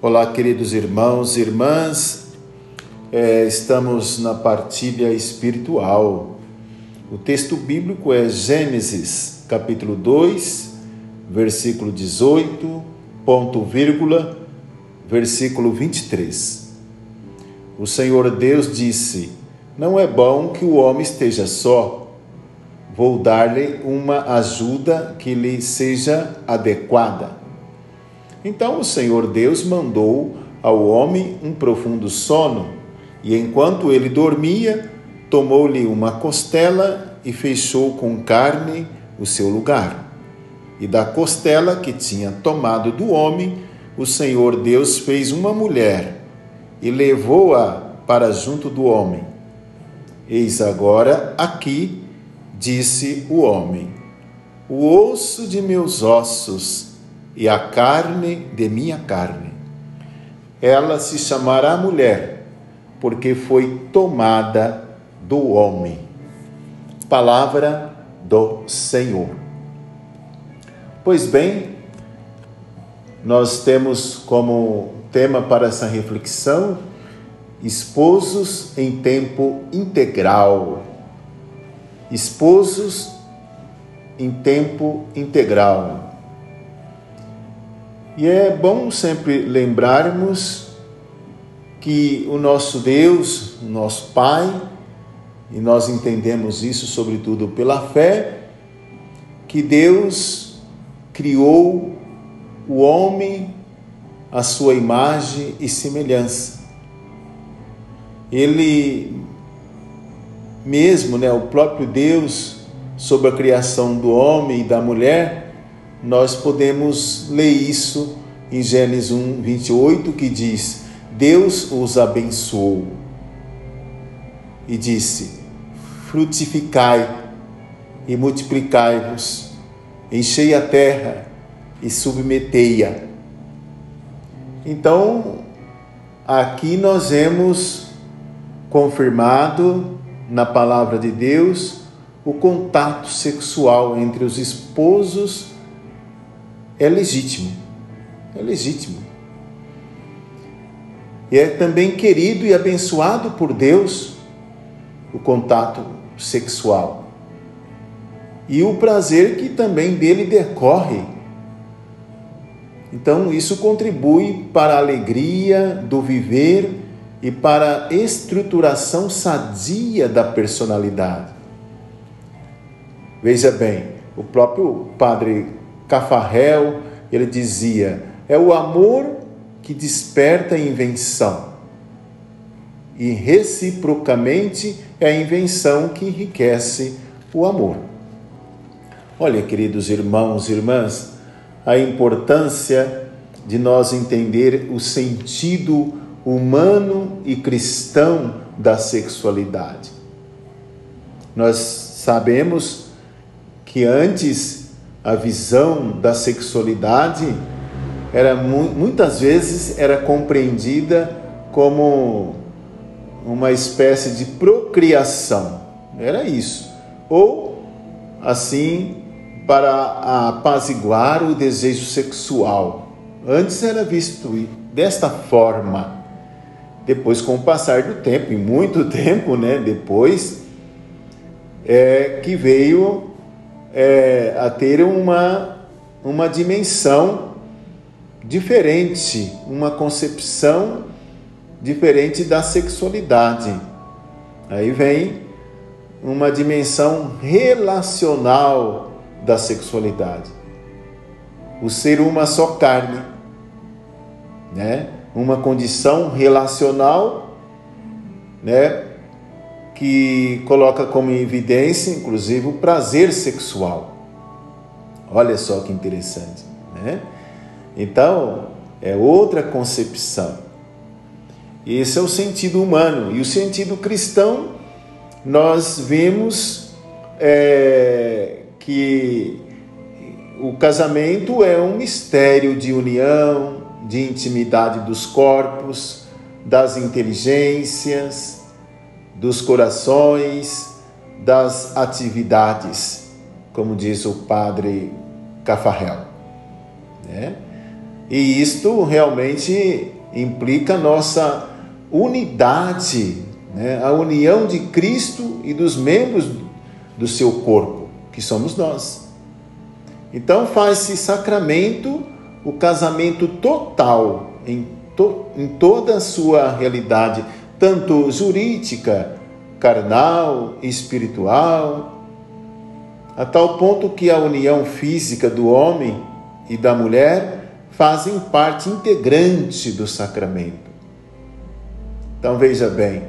Olá, queridos irmãos e irmãs, é, estamos na partilha espiritual. O texto bíblico é Gênesis, capítulo 2, versículo 18, ponto vírgula, versículo 23. O Senhor Deus disse: Não é bom que o homem esteja só. Vou dar-lhe uma ajuda que lhe seja adequada. Então o Senhor Deus mandou ao homem um profundo sono, e enquanto ele dormia, tomou-lhe uma costela e fechou com carne o seu lugar. E da costela que tinha tomado do homem, o Senhor Deus fez uma mulher e levou-a para junto do homem. Eis agora aqui, disse o homem, o osso de meus ossos e a carne de minha carne. Ela se chamará mulher, porque foi tomada do homem. Palavra do Senhor. Pois bem, nós temos como tema para essa reflexão esposos em tempo integral. Esposos em tempo integral. E é bom sempre lembrarmos que o nosso Deus, o nosso Pai, e nós entendemos isso sobretudo pela fé, que Deus criou o homem à sua imagem e semelhança. Ele mesmo, né, o próprio Deus, sobre a criação do homem e da mulher, nós podemos ler isso em Gênesis 1, 28, que diz: Deus os abençoou e disse: Frutificai e multiplicai-vos, enchei a terra e submetei-a. Então, aqui nós vemos confirmado na palavra de Deus o contato sexual entre os esposos é legítimo. É legítimo. E é também querido e abençoado por Deus o contato sexual. E o prazer que também dele decorre. Então, isso contribui para a alegria do viver e para a estruturação sadia da personalidade. Veja bem, o próprio padre Cafarel, ele dizia: é o amor que desperta a invenção. E reciprocamente é a invenção que enriquece o amor. Olha, queridos irmãos e irmãs, a importância de nós entender o sentido humano e cristão da sexualidade. Nós sabemos que antes a visão da sexualidade era muitas vezes era compreendida como uma espécie de procriação. Era isso. Ou assim para apaziguar o desejo sexual. Antes era visto desta forma. Depois, com o passar do tempo, e muito tempo, né, depois, é que veio é, a ter uma, uma dimensão diferente, uma concepção diferente da sexualidade. Aí vem uma dimensão relacional da sexualidade. O ser uma só carne, né? Uma condição relacional, né? Que coloca como evidência, inclusive, o prazer sexual. Olha só que interessante, né? Então, é outra concepção. Esse é o sentido humano. E o sentido cristão, nós vemos é, que o casamento é um mistério de união, de intimidade dos corpos, das inteligências, dos corações, das atividades, como diz o padre Cafarel. Né? E isto realmente implica nossa unidade, né? a união de Cristo e dos membros do seu corpo, que somos nós. Então faz-se sacramento o casamento total em, to, em toda a sua realidade, tanto jurídica, carnal, espiritual, a tal ponto que a união física do homem e da mulher fazem parte integrante do sacramento. Então veja bem,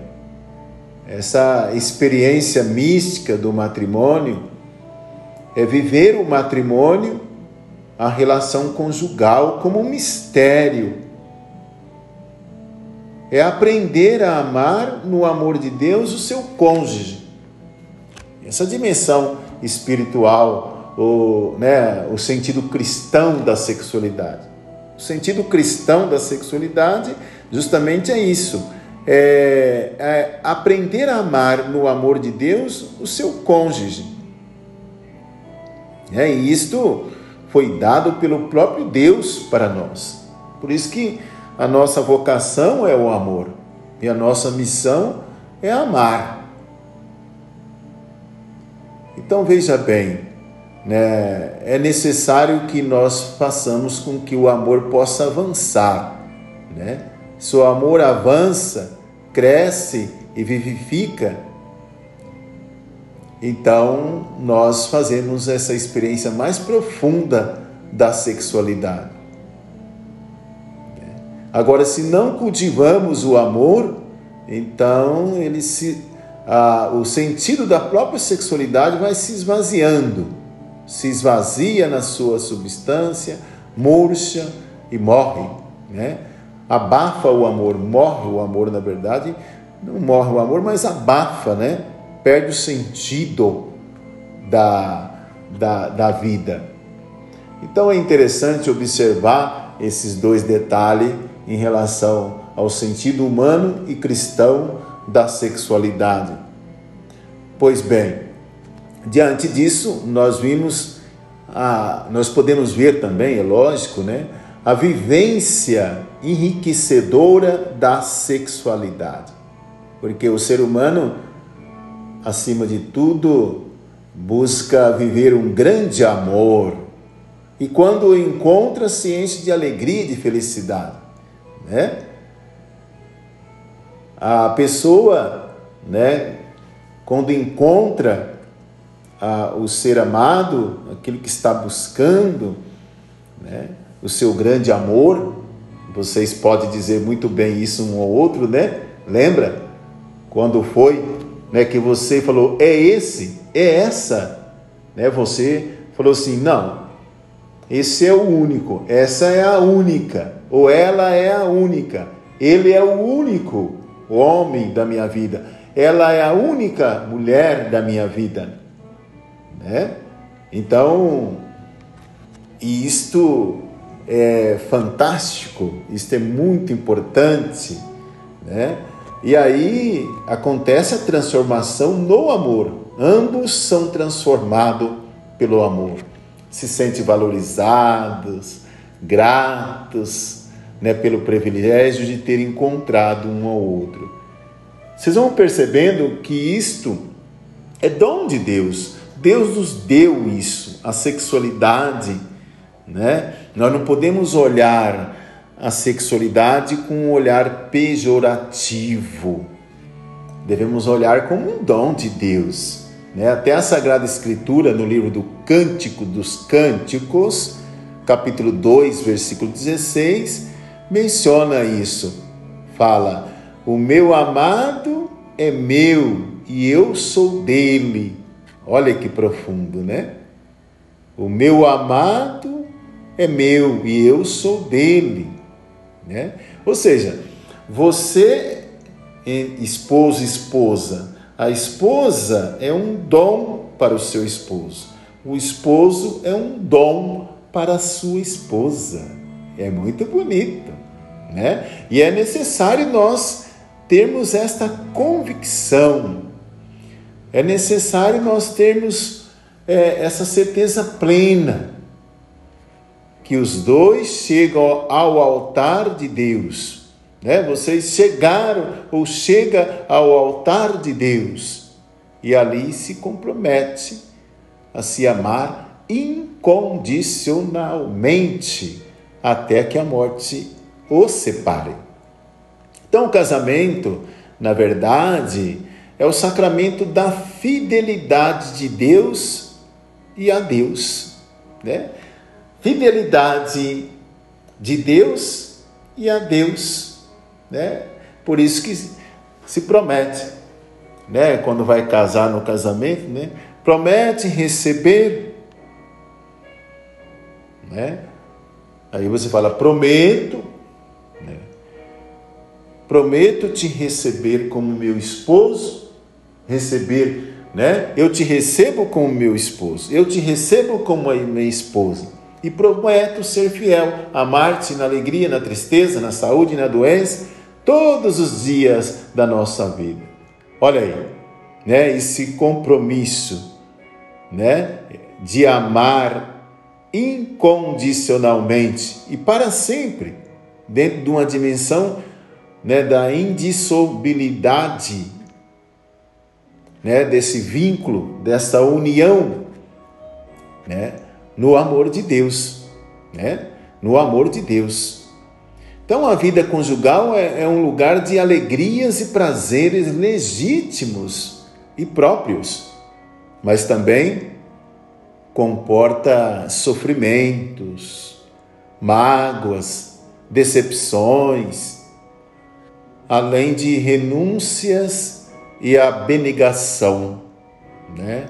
essa experiência mística do matrimônio é viver o matrimônio, a relação conjugal como um mistério. É aprender a amar no amor de Deus o seu cônjuge. Essa dimensão espiritual, o, né, o sentido cristão da sexualidade. O sentido cristão da sexualidade justamente é isso é, é aprender a amar no amor de Deus o seu cônjuge. É, e isto foi dado pelo próprio Deus para nós. Por isso que a nossa vocação é o amor e a nossa missão é amar. Então veja bem, né, é necessário que nós façamos com que o amor possa avançar. Né? Se o amor avança, cresce e vivifica, então nós fazemos essa experiência mais profunda da sexualidade. Agora, se não cultivamos o amor, então ele se, a, o sentido da própria sexualidade vai se esvaziando, se esvazia na sua substância, murcha e morre, né? abafa o amor, morre o amor, na verdade, não morre o amor, mas abafa, né? Perde o sentido da, da, da vida. Então é interessante observar esses dois detalhes em relação ao sentido humano e cristão da sexualidade. Pois bem, diante disso, nós vimos, a, nós podemos ver também, é lógico, né? a vivência enriquecedora da sexualidade. Porque o ser humano, acima de tudo, busca viver um grande amor. E quando o encontra, se enche de alegria e de felicidade. Né? A pessoa, né, quando encontra o ser amado, aquilo que está buscando, né, o seu grande amor. Vocês podem dizer muito bem isso um ou outro, né? Lembra quando foi, né, que você falou é esse, é essa, né? Você falou assim, não, esse é o único, essa é a única, ou ela é a única, ele é o único homem da minha vida, ela é a única mulher da minha vida, né? Então, isto é fantástico, isto é muito importante, né? E aí acontece a transformação no amor. Ambos são transformados pelo amor. Se sentem valorizados, gratos, né, pelo privilégio de ter encontrado um ao outro. Vocês vão percebendo que isto é dom de Deus. Deus nos deu isso, a sexualidade né? Nós não podemos olhar a sexualidade com um olhar pejorativo. Devemos olhar como um dom de Deus. Né? Até a Sagrada Escritura, no livro do Cântico dos Cânticos, capítulo 2, versículo 16, menciona isso. Fala: O meu amado é meu e eu sou dele. Olha que profundo, né? O meu amado é meu e eu sou dele. Né? Ou seja, você, esposo, esposa, a esposa é um dom para o seu esposo, o esposo é um dom para a sua esposa. É muito bonito, né? E é necessário nós termos esta convicção, é necessário nós termos é, essa certeza plena que os dois chegam ao altar de Deus. Né? Vocês chegaram ou chega ao altar de Deus e ali se compromete a se amar incondicionalmente até que a morte os separe. Então, o casamento, na verdade, é o sacramento da fidelidade de Deus e a Deus, né? Fidelidade de Deus e a Deus, né? Por isso que se promete, né? Quando vai casar no casamento, né? Promete receber, né? Aí você fala, prometo, né? prometo te receber como meu esposo, receber, né? Eu te recebo como meu esposo, eu te recebo como minha esposa. E prometo ser fiel, amar-te na alegria, na tristeza, na saúde na doença, todos os dias da nossa vida. Olha aí, né? Esse compromisso, né? De amar incondicionalmente e para sempre, dentro de uma dimensão né, da indissolubilidade né, desse vínculo, dessa união né, no amor de Deus. Né, no amor de Deus. Então, a vida conjugal é, é um lugar de alegrias e prazeres legítimos e próprios, mas também comporta sofrimentos, mágoas, decepções, além de renúncias e abnegação, né?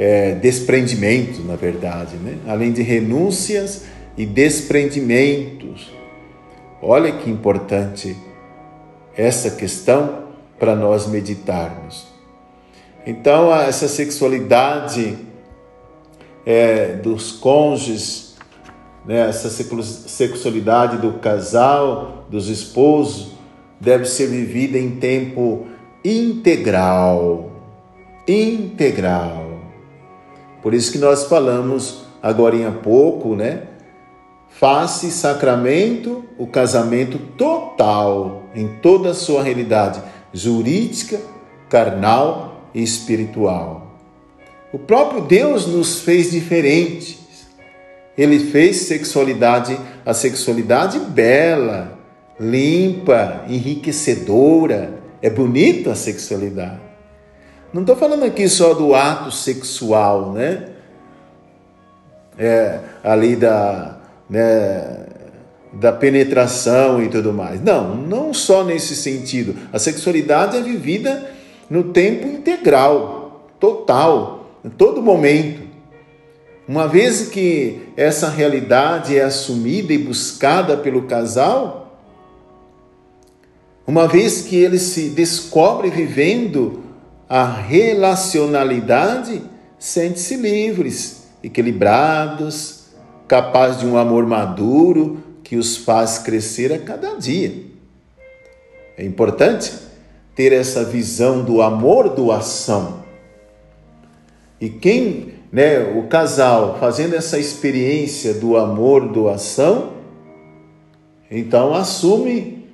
É, desprendimento, na verdade, né? além de renúncias e desprendimentos. Olha que importante essa questão para nós meditarmos. Então, essa sexualidade é, dos cônjuges, né, essa sexualidade do casal, dos esposos, deve ser vivida em tempo integral. Integral. Por isso que nós falamos agora em pouco, né? Face sacramento, o casamento total em toda a sua realidade jurídica, carnal e espiritual. O próprio Deus nos fez diferentes. Ele fez sexualidade, a sexualidade bela, limpa, enriquecedora. É bonita a sexualidade. Não estou falando aqui só do ato sexual, né? É, ali da, né, da penetração e tudo mais. Não, não só nesse sentido. A sexualidade é vivida no tempo integral, total em todo momento. Uma vez que essa realidade é assumida e buscada pelo casal, uma vez que ele se descobre vivendo a relacionalidade, sente-se livres, equilibrados, capazes de um amor maduro que os faz crescer a cada dia. É importante ter essa visão do amor doação e quem, né, o casal fazendo essa experiência do amor, doação, então assume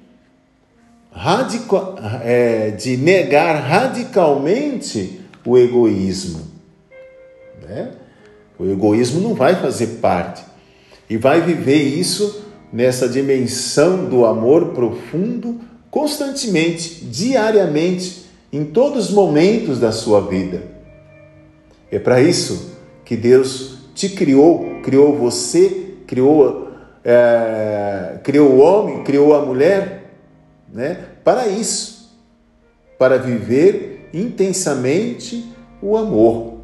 radical, é, de negar radicalmente o egoísmo. Né? O egoísmo não vai fazer parte e vai viver isso nessa dimensão do amor profundo constantemente, diariamente, em todos os momentos da sua vida. É para isso que Deus te criou, criou você, criou, é, criou o homem, criou a mulher, né? Para isso, para viver intensamente o amor.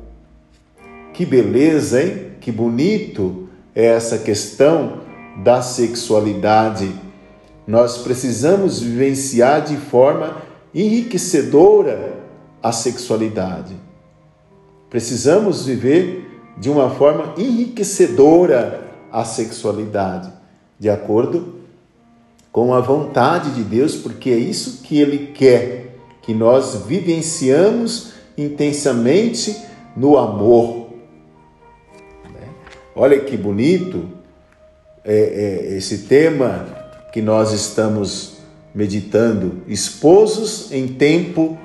Que beleza, hein? Que bonito é essa questão da sexualidade. Nós precisamos vivenciar de forma enriquecedora a sexualidade. Precisamos viver de uma forma enriquecedora a sexualidade, de acordo com a vontade de Deus, porque é isso que Ele quer, que nós vivenciamos intensamente no amor. Né? Olha que bonito é, é, esse tema que nós estamos meditando, esposos em tempo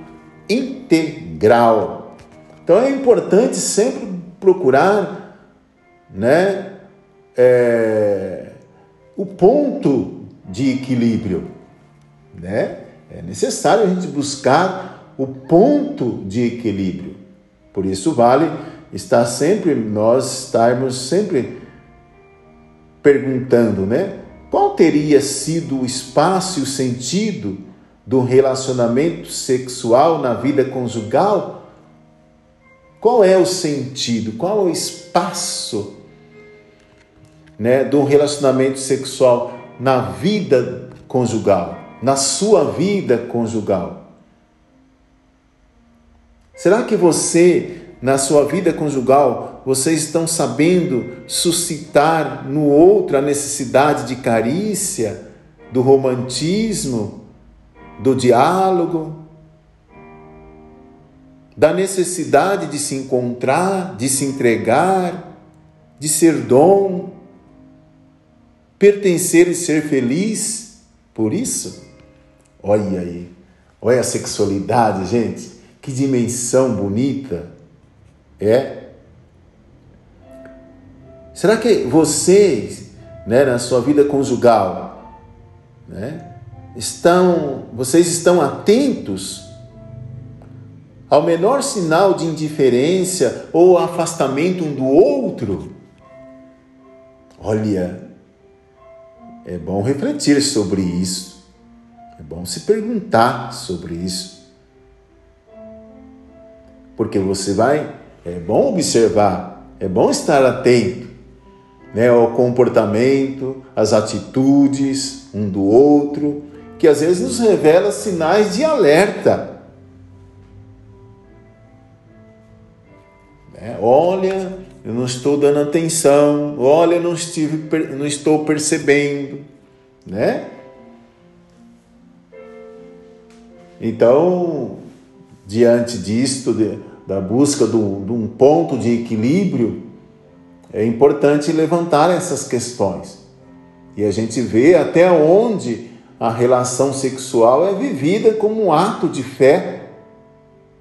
integral. Então é importante sempre procurar, né, é, o ponto de equilíbrio, né? É necessário a gente buscar o ponto de equilíbrio. Por isso vale estar sempre nós estarmos sempre perguntando, né? Qual teria sido o espaço e o sentido do relacionamento sexual na vida conjugal? Qual é o sentido? Qual é o espaço, né, do relacionamento sexual na vida conjugal, na sua vida conjugal? Será que você na sua vida conjugal, vocês estão sabendo suscitar no outro a necessidade de carícia, do romantismo, do diálogo, da necessidade de se encontrar, de se entregar, de ser dom, pertencer e ser feliz. Por isso, olha aí, olha a sexualidade, gente, que dimensão bonita. É. Será que vocês, né, na sua vida conjugal, né, estão, vocês estão atentos ao menor sinal de indiferença ou afastamento um do outro? Olha, é bom refletir sobre isso. É bom se perguntar sobre isso. Porque você vai é bom observar, é bom estar atento né, ao comportamento, às atitudes um do outro, que às vezes nos revela sinais de alerta. É, olha, eu não estou dando atenção, olha, eu não, estive, não estou percebendo, né? Então, diante disto, da busca de um ponto de equilíbrio, é importante levantar essas questões. E a gente vê até onde a relação sexual é vivida como um ato de fé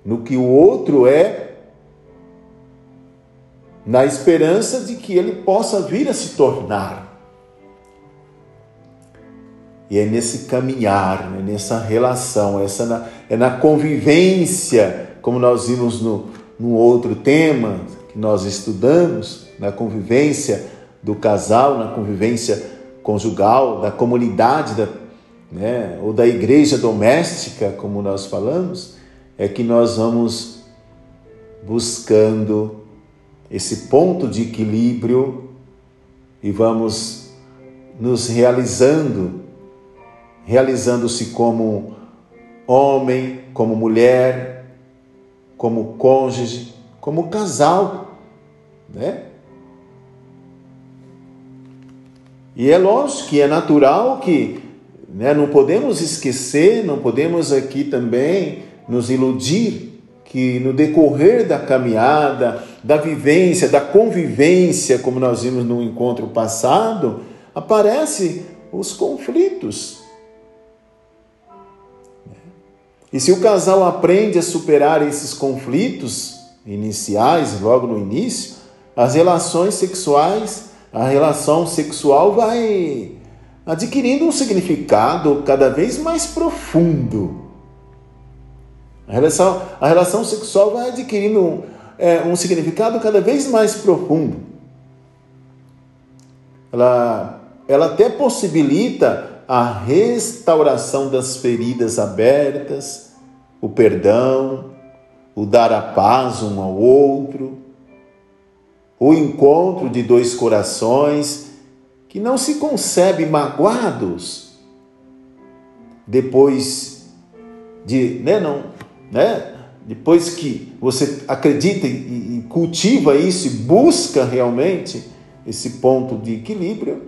no que o outro é, na esperança de que ele possa vir a se tornar. E é nesse caminhar, é nessa relação, essa na, é na convivência como nós vimos no, no outro tema que nós estudamos, na convivência do casal, na convivência conjugal, da comunidade, da, né, ou da igreja doméstica, como nós falamos, é que nós vamos buscando esse ponto de equilíbrio e vamos nos realizando, realizando-se como homem, como mulher, como cônjuge, como casal, né? E é lógico que é natural que né, não podemos esquecer, não podemos aqui também nos iludir que no decorrer da caminhada, da vivência, da convivência, como nós vimos no encontro passado, aparecem os conflitos, E se o casal aprende a superar esses conflitos iniciais, logo no início, as relações sexuais, a relação sexual vai adquirindo um significado cada vez mais profundo. A relação, a relação sexual vai adquirindo é, um significado cada vez mais profundo. Ela, ela até possibilita a restauração das feridas abertas, o perdão, o dar a paz um ao outro, o encontro de dois corações que não se concebem magoados depois de, né, não, né? Depois que você acredita e cultiva isso e busca realmente esse ponto de equilíbrio,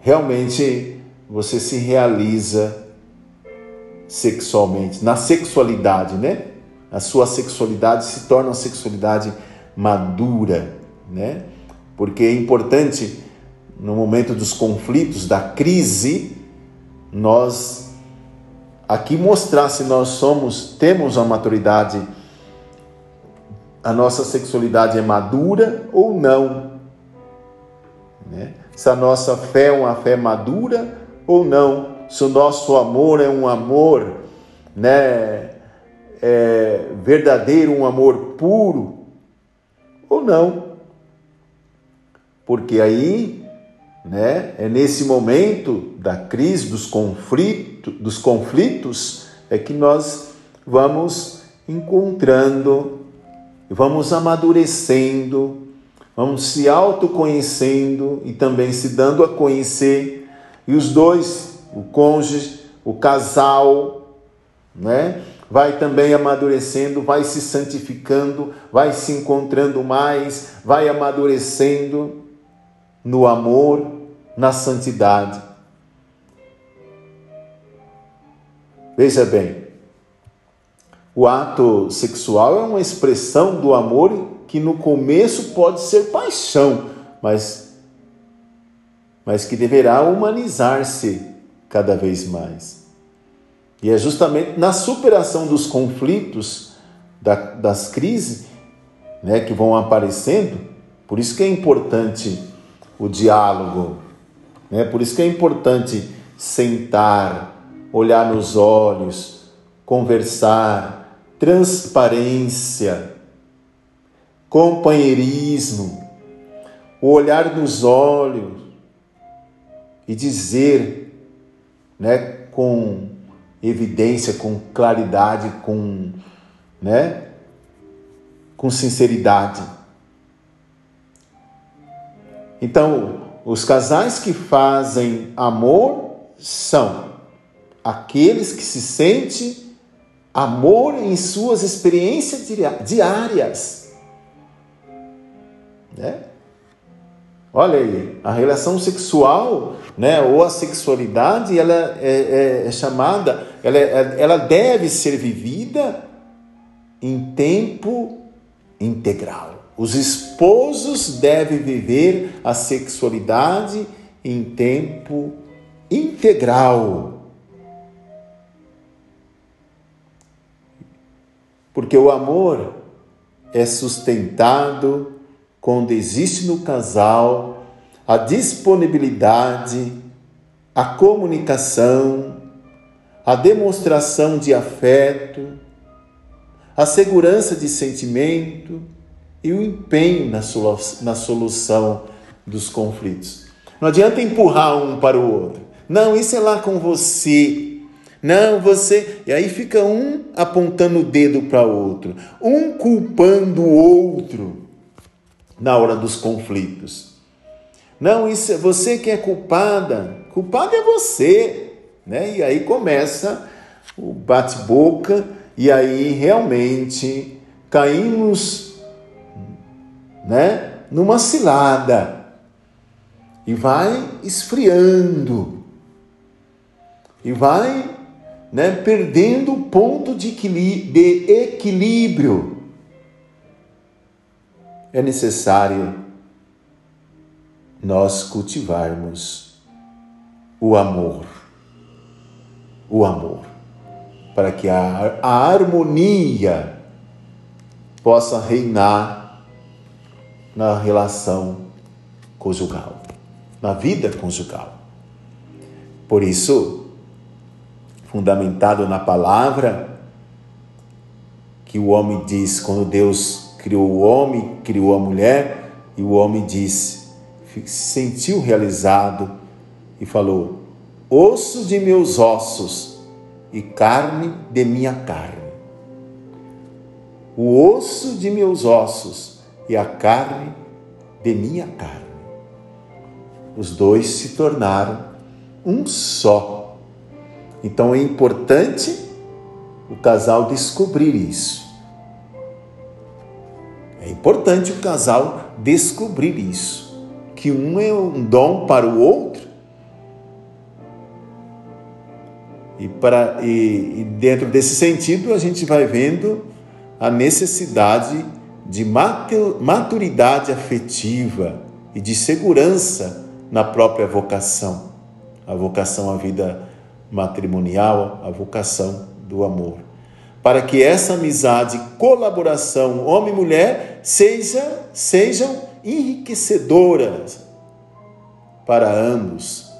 realmente você se realiza sexualmente, na sexualidade, né? A sua sexualidade se torna uma sexualidade madura, né? porque é importante no momento dos conflitos, da crise, nós aqui mostrar se nós somos, temos a maturidade, a nossa sexualidade é madura ou não. Né? Se a nossa fé é uma fé madura ou não. Se o nosso amor é um amor né, é, verdadeiro, um amor puro ou não. Porque aí né? É nesse momento da crise, dos, conflito, dos conflitos, é que nós vamos encontrando, vamos amadurecendo, vamos se autoconhecendo e também se dando a conhecer. E os dois, o cônjuge, o casal, né? Vai também amadurecendo, vai se santificando, vai se encontrando mais, vai amadurecendo no amor, na santidade. Veja bem, o ato sexual é uma expressão do amor que no começo pode ser paixão, mas, mas que deverá humanizar-se cada vez mais. E é justamente na superação dos conflitos, da, das crises né, que vão aparecendo, por isso que é importante o diálogo, né? Por isso que é importante sentar, olhar nos olhos, conversar, transparência, companheirismo, o olhar nos olhos e dizer, né, com evidência, com claridade, com, né, com sinceridade. Então, os casais que fazem amor são aqueles que se sentem amor em suas experiências diárias. Né? Olha aí, a relação sexual, né, ou a sexualidade, ela é, é, é chamada, ela, é, ela deve ser vivida em tempo integral. Os esposos devem viver a sexualidade em tempo integral. Porque o amor é sustentado quando existe no casal a disponibilidade, a comunicação, a demonstração de afeto, a segurança de sentimento e o empenho na, solução dos conflitos. Não adianta empurrar um para o outro. Não, isso é lá com você. Não, você. E aí fica um apontando o dedo para outro, um culpando o outro na hora dos conflitos. Não, isso é você que é culpada. Culpado é você, né? E aí começa o bate-boca e aí realmente caímos né, numa cilada e vai esfriando e vai né, perdendo o ponto de equilíbrio. É necessário nós cultivarmos o amor, o amor, para que a, a harmonia possa reinar na relação conjugal, na vida conjugal. Por isso, fundamentado na palavra que o homem diz quando Deus criou o homem, criou a mulher, e o homem disse, se sentiu realizado e falou: osso de meus ossos e carne de minha carne. O osso de meus ossos e a carne de minha carne. Os dois se tornaram um só. Então é importante o casal descobrir isso. É importante o casal descobrir isso, que um é um dom para o outro. E, para, e, e dentro desse sentido, a gente vai vendo a necessidade de maturidade afetiva e de segurança na própria vocação, a vocação à vida matrimonial, a vocação do amor. Para que essa amizade, colaboração, homem e mulher, seja, sejam enriquecedoras para ambos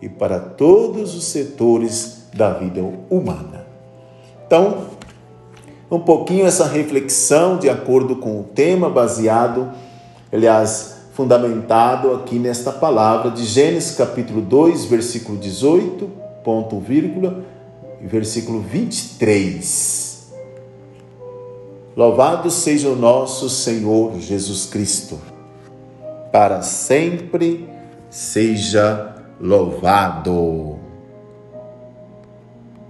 e para todos os setores da vida humana. Então, um pouquinho essa reflexão de acordo com o tema, baseado, aliás, fundamentado aqui nesta palavra de Gênesis capítulo 2, versículo 18, ponto vírgula, versículo 23. Louvado seja o nosso Senhor Jesus Cristo, para sempre seja louvado.